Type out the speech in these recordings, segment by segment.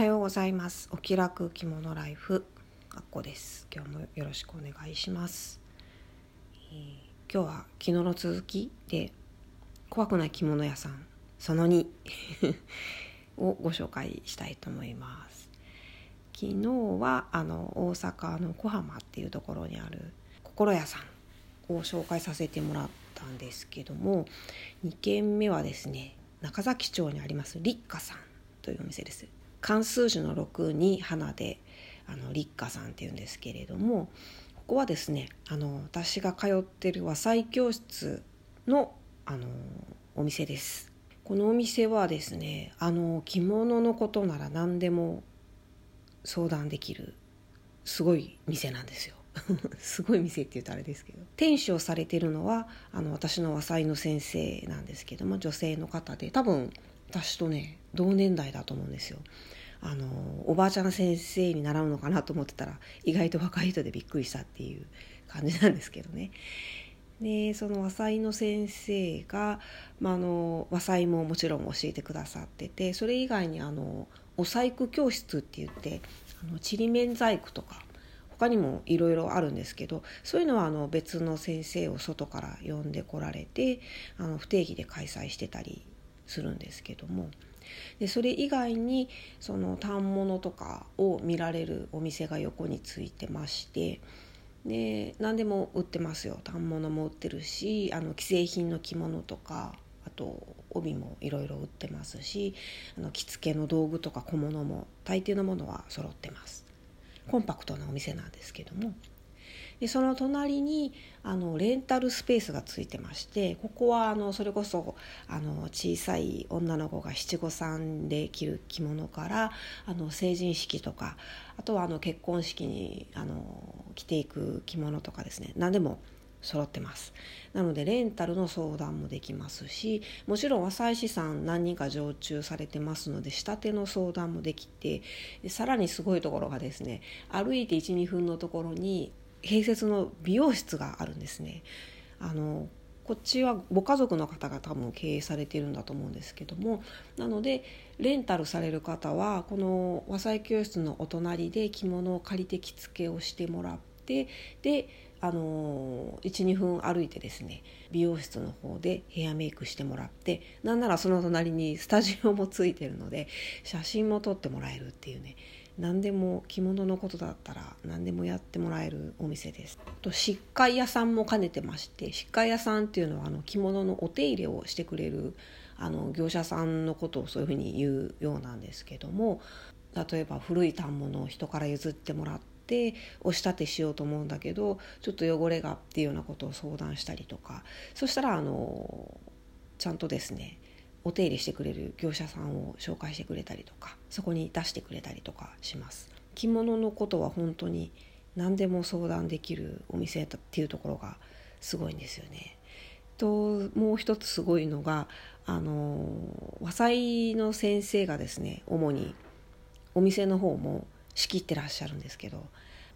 はようございます。お気楽着物ライフ。あっこです。今日もよろしくお願いします、えー、今日は昨日の続きで怖くない着物屋さんその2 をご紹介したいと思います。昨日はあの大阪の小浜っていうところにある心屋さんを紹介させてもらったんですけども2軒目はですね中崎町にあります立花さんというお店です。漢数字の6に花であの立花さんっていうんですけれどもここはですねあの私が通ってる和裁教室のあのお店です。このお店はですねあの着物のことなら何でも相談できるすごい店なんですよ。すごい店って言うとあれですけど。店主をされてるのはあの私の和裁の先生なんですけども女性の方で多分私とね同年代だと思うんですよ。あのおばあちゃん先生に習うのかなと思ってたら意外と若い人でびっくりしたっていう感じなんですけどね。でその和裁の先生が、まあ、の和裁ももちろん教えてくださっててそれ以外にあのお細工教室って言ってあのちりめん細工とか他にもいろいろあるんですけどそういうのはあの別の先生を外から呼んでこられてあの不定期で開催してたりするんですけども。でそれ以外にその反物とかを見られるお店が横についてまして。で何でも売ってますよ。反物も売ってるしあの既製品の着物とかあと帯もいろいろ売ってますしあの着付けの道具とか小物も大抵のものは揃ってます。コンパクトなお店なんですけども。でその隣にあのレンタルスペースがついてましてここはあのそれこそあの小さい女の子が七五三で着る着物からあの成人式とかあとはあの結婚式にあの着ていく着物とかですね何でも揃ってます。なのでレンタルの相談もできますしもちろん和裁師さん何人か常駐されてますので仕立ての相談もできてさらにすごいところがですね歩いて12分のところに併設の美容室があるんですね。あのこっちはご家族の方が多分経営されているんだと思うんですけどもなのでレンタルされる方はこの和裁教室のお隣で着物を借りて着付けをしてもらってであの12分歩いてですね美容室の方でヘアメイクしてもらってなんならその隣にスタジオもついてるので写真も撮ってもらえるっていうね何でも着物のことだったら何でもやってもらえるお店です。と疾患屋さんも兼ねてまして疾患屋さんっていうのはあの着物のお手入れをしてくれるあの業者さんのことをそういうふうに言うようなんですけども例えば古い反物を人から譲ってもらってお仕立てしようと思うんだけどちょっと汚れがっていうようなことを相談したりとか。そしたらあのちゃんとですねお手入れしてくれる業者さんを紹介してくれたりとかそこに出してくれたりとかします着物のことは本当に何でも相談できるお店っていうところがすごいんですよね。ともう一つすごいのがあの和裁の先生がですね主にお店の方も仕切ってらっしゃるんですけど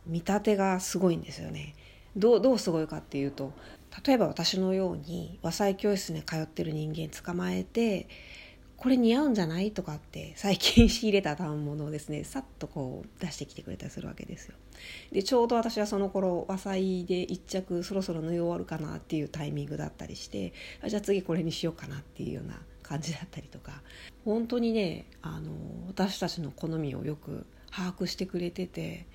見立てがすごいんですよね。どうどうすごいかっていうと例えば私のように和裁教室に通ってる人間捕まえてこれ似合うんじゃないとかって最近仕入れた反物をですねさっとこう出してきてくれたりするわけですよ。でちょうど私はその頃和裁で一着そろそろ縫い終わるかなっていうタイミングだったりしてじゃあ次これにしようかなっていうような感じだったりとか本当にねあの私たちの好みをよく把握してくれてて、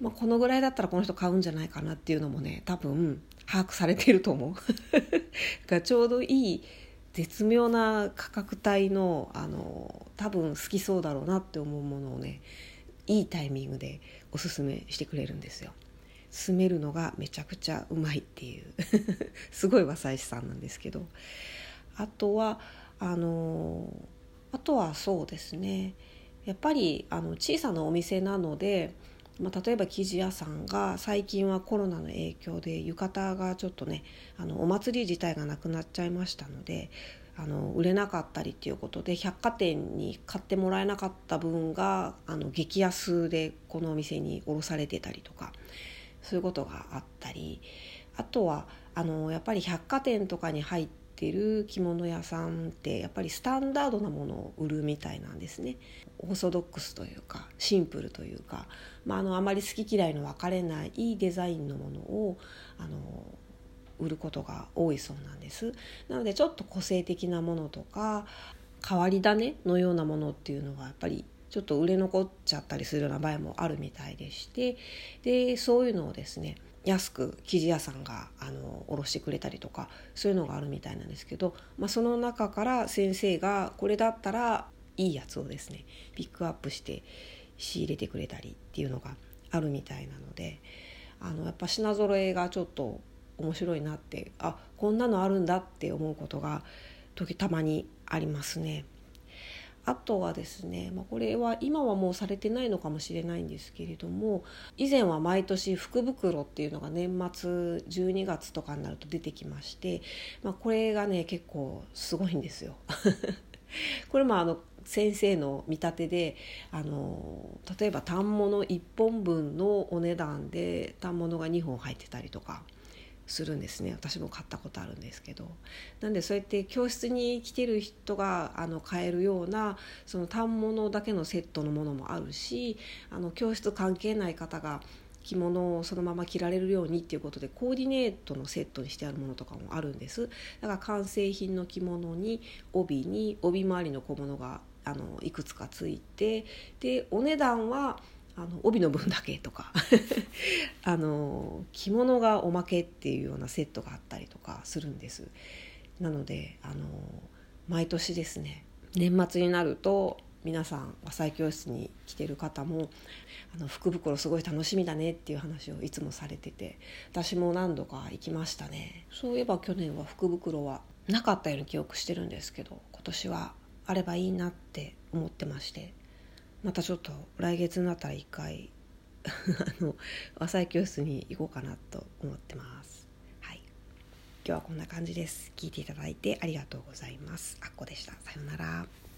まあ、このぐらいだったらこの人買うんじゃないかなっていうのもね多分把握されてると思う。がちょうどいい絶妙な価格帯のあの多分好きそうだろうなって思うものをねいいタイミングでおすすめしてくれるんですよ。住めるのがめちゃくちゃうまいっていう。すごい和裁師さんなんですけど。あとはあのあとはそうですね。やっぱりあの小さなお店なのでまあ、例えば生地屋さんが最近はコロナの影響で浴衣がちょっとねあのお祭り自体がなくなっちゃいましたのであの売れなかったりっていうことで百貨店に買ってもらえなかった分があの激安でこのお店に卸されてたりとかそういうことがあったりあとはあのやっぱり百貨店とかに入ってってる着物屋さんってやっぱりスタンダードなものを売るみたいなんですね。オーソドックスというかシンプルというか、まあ、あのあまり好き嫌いの分かれないいいデザインのものをあの売ることが多いそうなんです。なのでちょっと個性的なものとか変わり種のようなものっていうのがやっぱりちょっと売れ残っちゃったりするような場合もあるみたいでしてでそういうのをですね安く生地屋さんがあの卸してくれたりとかそういうのがあるみたいなんですけど、まあ、その中から先生がこれだったらいいやつをですねピックアップして仕入れてくれたりっていうのがあるみたいなのであのやっぱ品揃えがちょっと面白いなってあこんなのあるんだって思うことが時たまにありますね。あとはですね、まあ、これは今はもうされてないのかもしれないんですけれども以前は毎年福袋っていうのが年末12月とかになると出てきまして、まあ、これがね結構すごいんですよ。これもあの先生の見立てであの例えば反物1本分のお値段で反物が2本入ってたりとか。するんですね。私も買ったことあるんですけど。なんでそうやって教室に来てる人があの買えるようなその反物だけのセットのものもあるしあの教室関係ない方が着物をそのまま着られるようにっていうことでコーディネートのセットにしてあるものとかもあるんです。だから完成品の着物に帯に帯周りの小物があのいくつかついてでお値段はあの帯の分だけとか。あの着物がおまけっていうようなセットがあったりとかするんです。なのであの毎年ですね年末になると皆さん和裁教室に来てる方もあの福袋すごい楽しみだねっていう話をいつもされてて私も何度か行きましたね。そういえば去年は福袋はなかったように記憶してるんですけど今年はあればいいなって思ってましてまたちょっと来月になったら一回 あの和裁教室に行こうかなと思ってます。はい。今日はこんな感じです。聞いていただいてありがとうございます。あっこでした。さようなら。